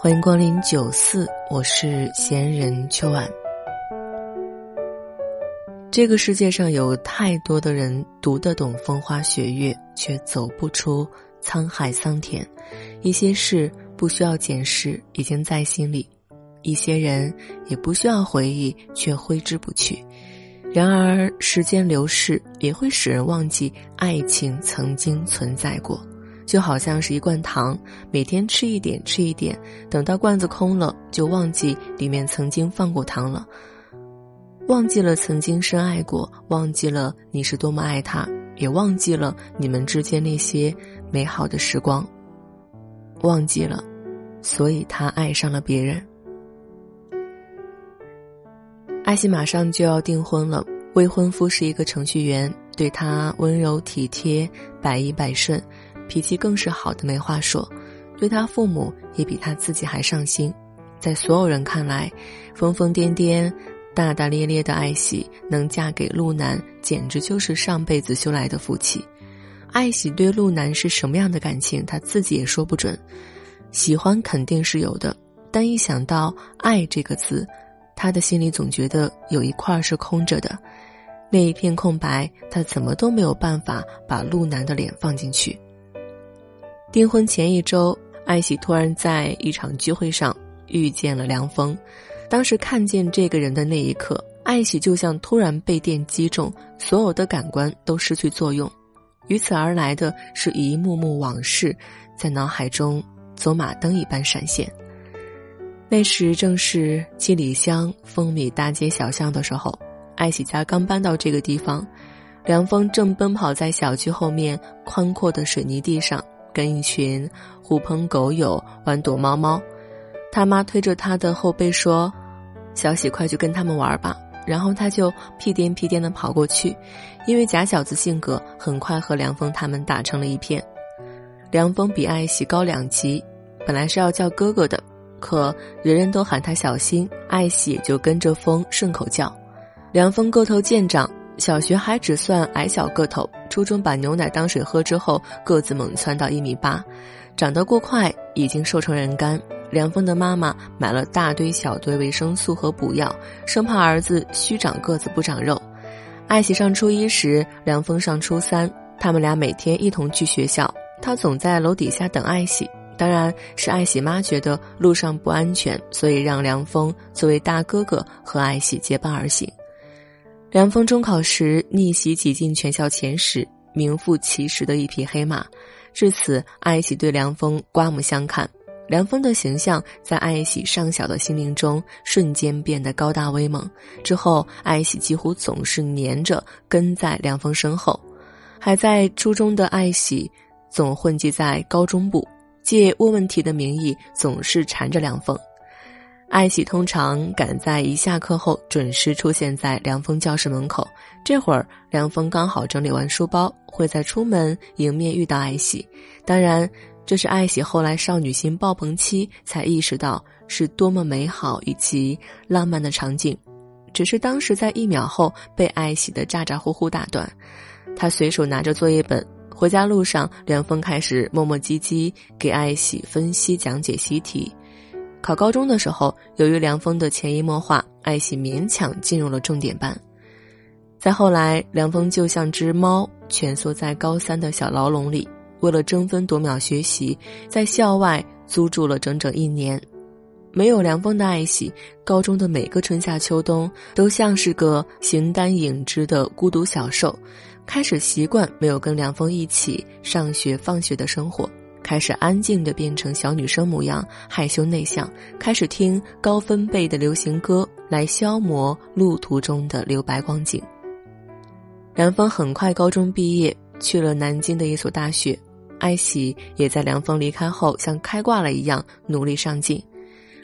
欢迎光临九四，我是闲人秋晚。这个世界上有太多的人读得懂风花雪月，却走不出沧海桑田。一些事不需要解释，已经在心里；一些人也不需要回忆，却挥之不去。然而，时间流逝也会使人忘记爱情曾经存在过，就好像是一罐糖，每天吃一点，吃一点，等到罐子空了，就忘记里面曾经放过糖了，忘记了曾经深爱过，忘记了你是多么爱他，也忘记了你们之间那些美好的时光，忘记了，所以他爱上了别人。艾希马上就要订婚了，未婚夫是一个程序员，对她温柔体贴、百依百顺，脾气更是好的没话说。对他父母也比他自己还上心。在所有人看来，疯疯癫癫、大大咧咧的艾喜能嫁给陆南，简直就是上辈子修来的福气。艾喜对陆南是什么样的感情，他自己也说不准。喜欢肯定是有的，但一想到“爱”这个字，他的心里总觉得有一块是空着的，那一片空白，他怎么都没有办法把陆南的脸放进去。订婚前一周，艾喜突然在一场聚会上遇见了梁峰。当时看见这个人的那一刻，艾喜就像突然被电击中，所有的感官都失去作用，于此而来的是一幕幕往事，在脑海中走马灯一般闪现。那时正是七里香、风靡大街小巷的时候，艾喜家刚搬到这个地方，梁峰正奔跑在小区后面宽阔的水泥地上，跟一群狐朋狗友玩躲猫猫。他妈推着他的后背说：“小喜，快去跟他们玩吧。”然后他就屁颠屁颠地跑过去，因为假小子性格，很快和梁峰他们打成了一片。梁峰比艾喜高两级，本来是要叫哥哥的。可人人都喊他小新，艾喜也就跟着风顺口叫。梁峰个头见长，小学还只算矮小个头，初中把牛奶当水喝之后，个子猛窜到一米八，长得过快，已经瘦成人干。梁峰的妈妈买了大堆小堆维生素和补药，生怕儿子虚长个子不长肉。艾喜上初一时，梁峰上初三，他们俩每天一同去学校，他总在楼底下等艾喜。当然是艾喜妈觉得路上不安全，所以让梁峰作为大哥哥和艾喜结伴而行。梁峰中考时逆袭挤进全校前十，名副其实的一匹黑马。至此，艾喜对梁峰刮目相看。梁峰的形象在艾喜尚小的心灵中瞬间变得高大威猛。之后，艾喜几乎总是黏着跟在梁峰身后。还在初中的艾喜，总混迹在高中部。借问问题的名义，总是缠着梁峰。艾喜通常赶在一下课后准时出现在梁峰教室门口。这会儿，梁峰刚好整理完书包，会在出门迎面遇到艾喜。当然，这是艾喜后来少女心爆棚期才意识到是多么美好以及浪漫的场景。只是当时在一秒后被艾喜的咋咋呼呼打断。他随手拿着作业本。回家路上，梁峰开始磨磨唧唧给艾喜分析讲解习题。考高中的时候，由于梁峰的潜移默化，艾喜勉强进入了重点班。再后来，梁峰就像只猫蜷缩在高三的小牢笼里，为了争分夺秒学习，在校外租住了整整一年。没有梁峰的艾喜，高中的每个春夏秋冬都像是个形单影只的孤独小兽。开始习惯没有跟梁峰一起上学放学的生活，开始安静的变成小女生模样，害羞内向，开始听高分贝的流行歌来消磨路途中的留白光景。梁峰很快高中毕业，去了南京的一所大学，艾喜也在梁峰离开后像开挂了一样努力上进。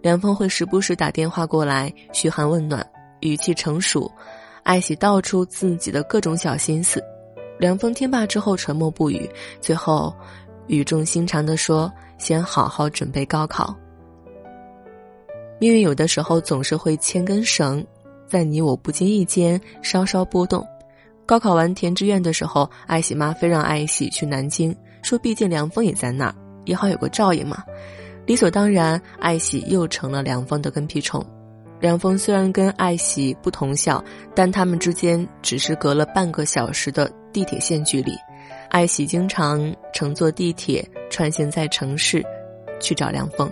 梁峰会时不时打电话过来嘘寒问暖，语气成熟，艾喜道出自己的各种小心思。梁峰听罢之后沉默不语，最后语重心长地说：“先好好准备高考。”命运有的时候总是会牵根绳，在你我不经意间稍稍波动。高考完填志愿的时候，艾喜妈非让艾喜去南京，说毕竟梁峰也在那儿，也好有个照应嘛。理所当然，艾喜又成了梁峰的跟屁虫。梁峰虽然跟艾喜不同校，但他们之间只是隔了半个小时的地铁线距离。艾喜经常乘坐地铁穿行在城市，去找梁峰。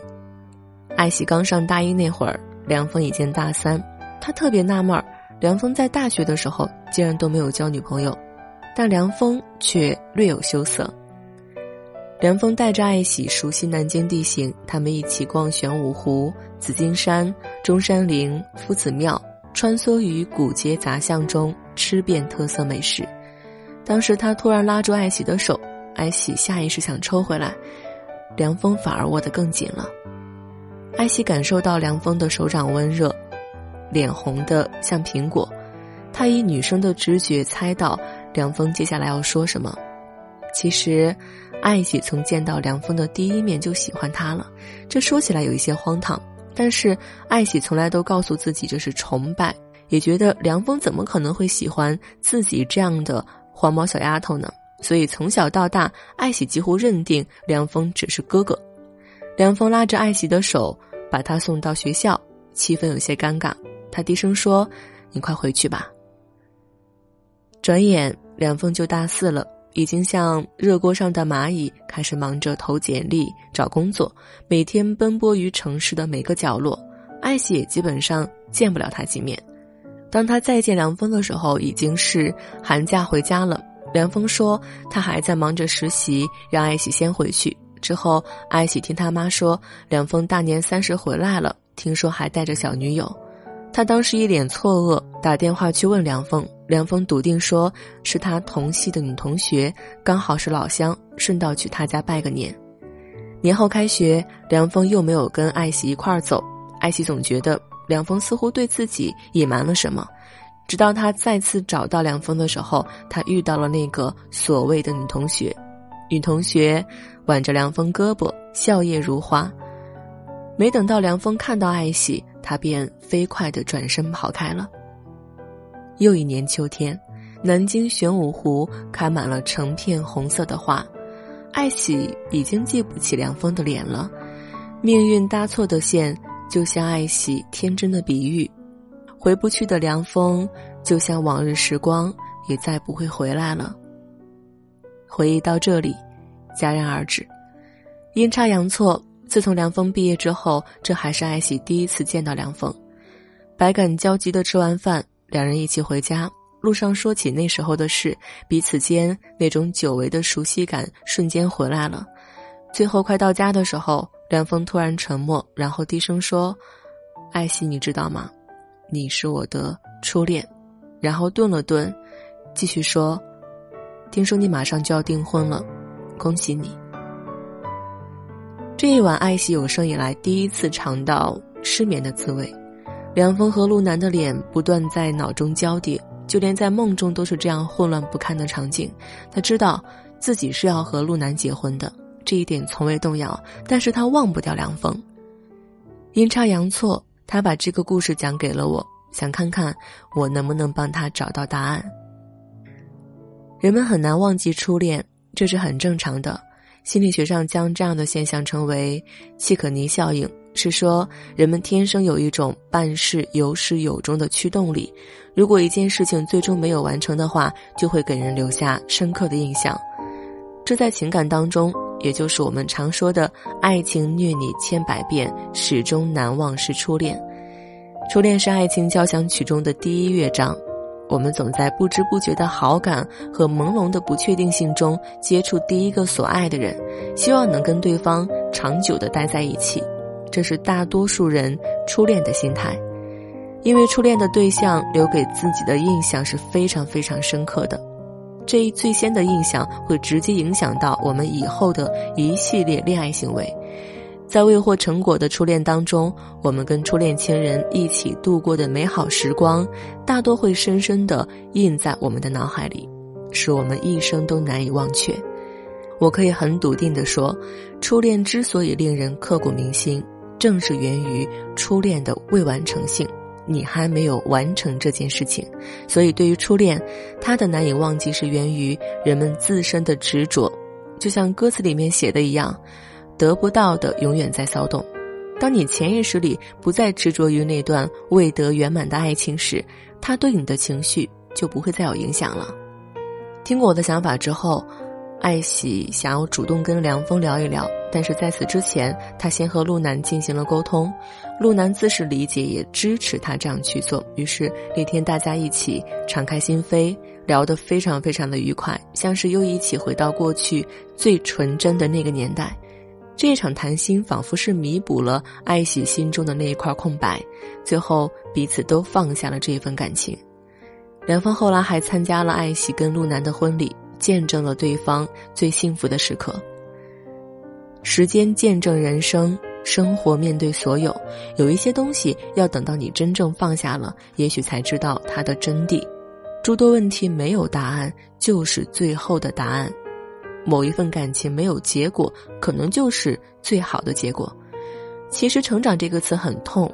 艾喜刚上大一那会儿，梁峰已经大三，他特别纳闷儿，梁峰在大学的时候竟然都没有交女朋友，但梁峰却略有羞涩。梁峰带着艾喜熟悉南京地形，他们一起逛玄武湖、紫金山、中山陵、夫子庙，穿梭于古街杂巷中，吃遍特色美食。当时他突然拉住艾喜的手，艾喜下意识想抽回来，梁峰反而握得更紧了。艾喜感受到梁峰的手掌温热，脸红的像苹果，她以女生的直觉猜到梁峰接下来要说什么。其实。艾喜从见到梁峰的第一面就喜欢他了，这说起来有一些荒唐，但是艾喜从来都告诉自己这是崇拜，也觉得梁峰怎么可能会喜欢自己这样的黄毛小丫头呢？所以从小到大，艾喜几乎认定梁峰只是哥哥。梁峰拉着艾喜的手，把她送到学校，气氛有些尴尬。他低声说：“你快回去吧。”转眼，梁峰就大四了。已经像热锅上的蚂蚁，开始忙着投简历、找工作，每天奔波于城市的每个角落。艾喜也基本上见不了他几面。当他再见梁峰的时候，已经是寒假回家了。梁峰说他还在忙着实习，让艾喜先回去。之后，艾喜听他妈说，梁峰大年三十回来了，听说还带着小女友。他当时一脸错愕，打电话去问梁峰。梁峰笃定说是他同系的女同学，刚好是老乡，顺道去他家拜个年。年后开学，梁峰又没有跟艾喜一块儿走。艾喜总觉得梁峰似乎对自己隐瞒了什么。直到他再次找到梁峰的时候，他遇到了那个所谓的女同学。女同学挽着梁峰胳膊，笑靥如花。没等到梁峰看到艾喜，他便飞快地转身跑开了。又一年秋天，南京玄武湖开满了成片红色的花。艾喜已经记不起梁峰的脸了，命运搭错的线，就像爱喜天真的比喻，回不去的凉风，就像往日时光，也再不会回来了。回忆到这里，戛然而止。阴差阳错，自从梁峰毕业之后，这还是艾喜第一次见到梁峰，百感交集的吃完饭。两人一起回家，路上说起那时候的事，彼此间那种久违的熟悉感瞬间回来了。最后快到家的时候，梁峰突然沉默，然后低声说：“艾希，你知道吗？你是我的初恋。”然后顿了顿，继续说：“听说你马上就要订婚了，恭喜你。”这一晚，艾希有生以来第一次尝到失眠的滋味。梁峰和陆南的脸不断在脑中交叠，就连在梦中都是这样混乱不堪的场景。他知道自己是要和陆南结婚的，这一点从未动摇。但是他忘不掉梁峰。阴差阳错，他把这个故事讲给了我，想看看我能不能帮他找到答案。人们很难忘记初恋，这是很正常的。心理学上将这样的现象称为契可尼效应。是说，人们天生有一种办事有始有终的驱动力。如果一件事情最终没有完成的话，就会给人留下深刻的印象。这在情感当中，也就是我们常说的“爱情虐你千百遍，始终难忘是初恋”。初恋是爱情交响曲中的第一乐章，我们总在不知不觉的好感和朦胧的不确定性中接触第一个所爱的人，希望能跟对方长久的待在一起。这是大多数人初恋的心态，因为初恋的对象留给自己的印象是非常非常深刻的，这一最先的印象会直接影响到我们以后的一系列恋爱行为。在未获成果的初恋当中，我们跟初恋情人一起度过的美好时光，大多会深深的印在我们的脑海里，使我们一生都难以忘却。我可以很笃定地说，初恋之所以令人刻骨铭心，正是源于初恋的未完成性。你还没有完成这件事情，所以对于初恋，他的难以忘记是源于人们自身的执着。就像歌词里面写的一样，得不到的永远在骚动。当你潜意识里不再执着于那段未得圆满的爱情时，他对你的情绪就不会再有影响了。听过我的想法之后。爱喜想要主动跟梁峰聊一聊，但是在此之前，他先和陆南进行了沟通。陆南自是理解，也支持他这样去做。于是那天大家一起敞开心扉，聊得非常非常的愉快，像是又一起回到过去最纯真的那个年代。这一场谈心仿佛是弥补了爱喜心中的那一块空白，最后彼此都放下了这一份感情。梁峰后来还参加了爱喜跟陆南的婚礼。见证了对方最幸福的时刻。时间见证人生，生活面对所有，有一些东西要等到你真正放下了，也许才知道它的真谛。诸多问题没有答案，就是最后的答案。某一份感情没有结果，可能就是最好的结果。其实“成长”这个词很痛，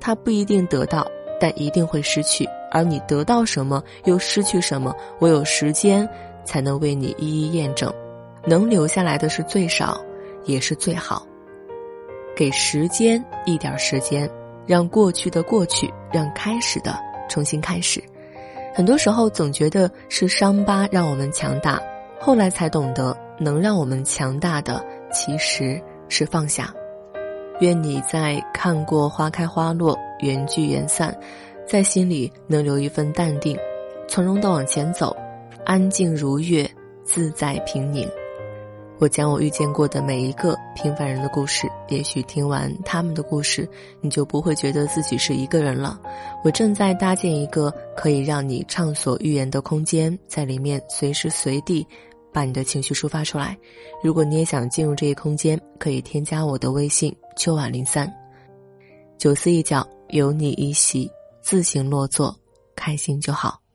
它不一定得到，但一定会失去。而你得到什么，又失去什么，唯有时间。才能为你一一验证，能留下来的是最少，也是最好。给时间一点时间，让过去的过去，让开始的重新开始。很多时候总觉得是伤疤让我们强大，后来才懂得，能让我们强大的其实是放下。愿你在看过花开花落，缘聚缘散，在心里能留一份淡定，从容的往前走。安静如月，自在平宁。我将我遇见过的每一个平凡人的故事，也许听完他们的故事，你就不会觉得自己是一个人了。我正在搭建一个可以让你畅所欲言的空间，在里面随时随地把你的情绪抒发出来。如果你也想进入这一空间，可以添加我的微信秋晚零三，九思一角有你一席，自行落座，开心就好。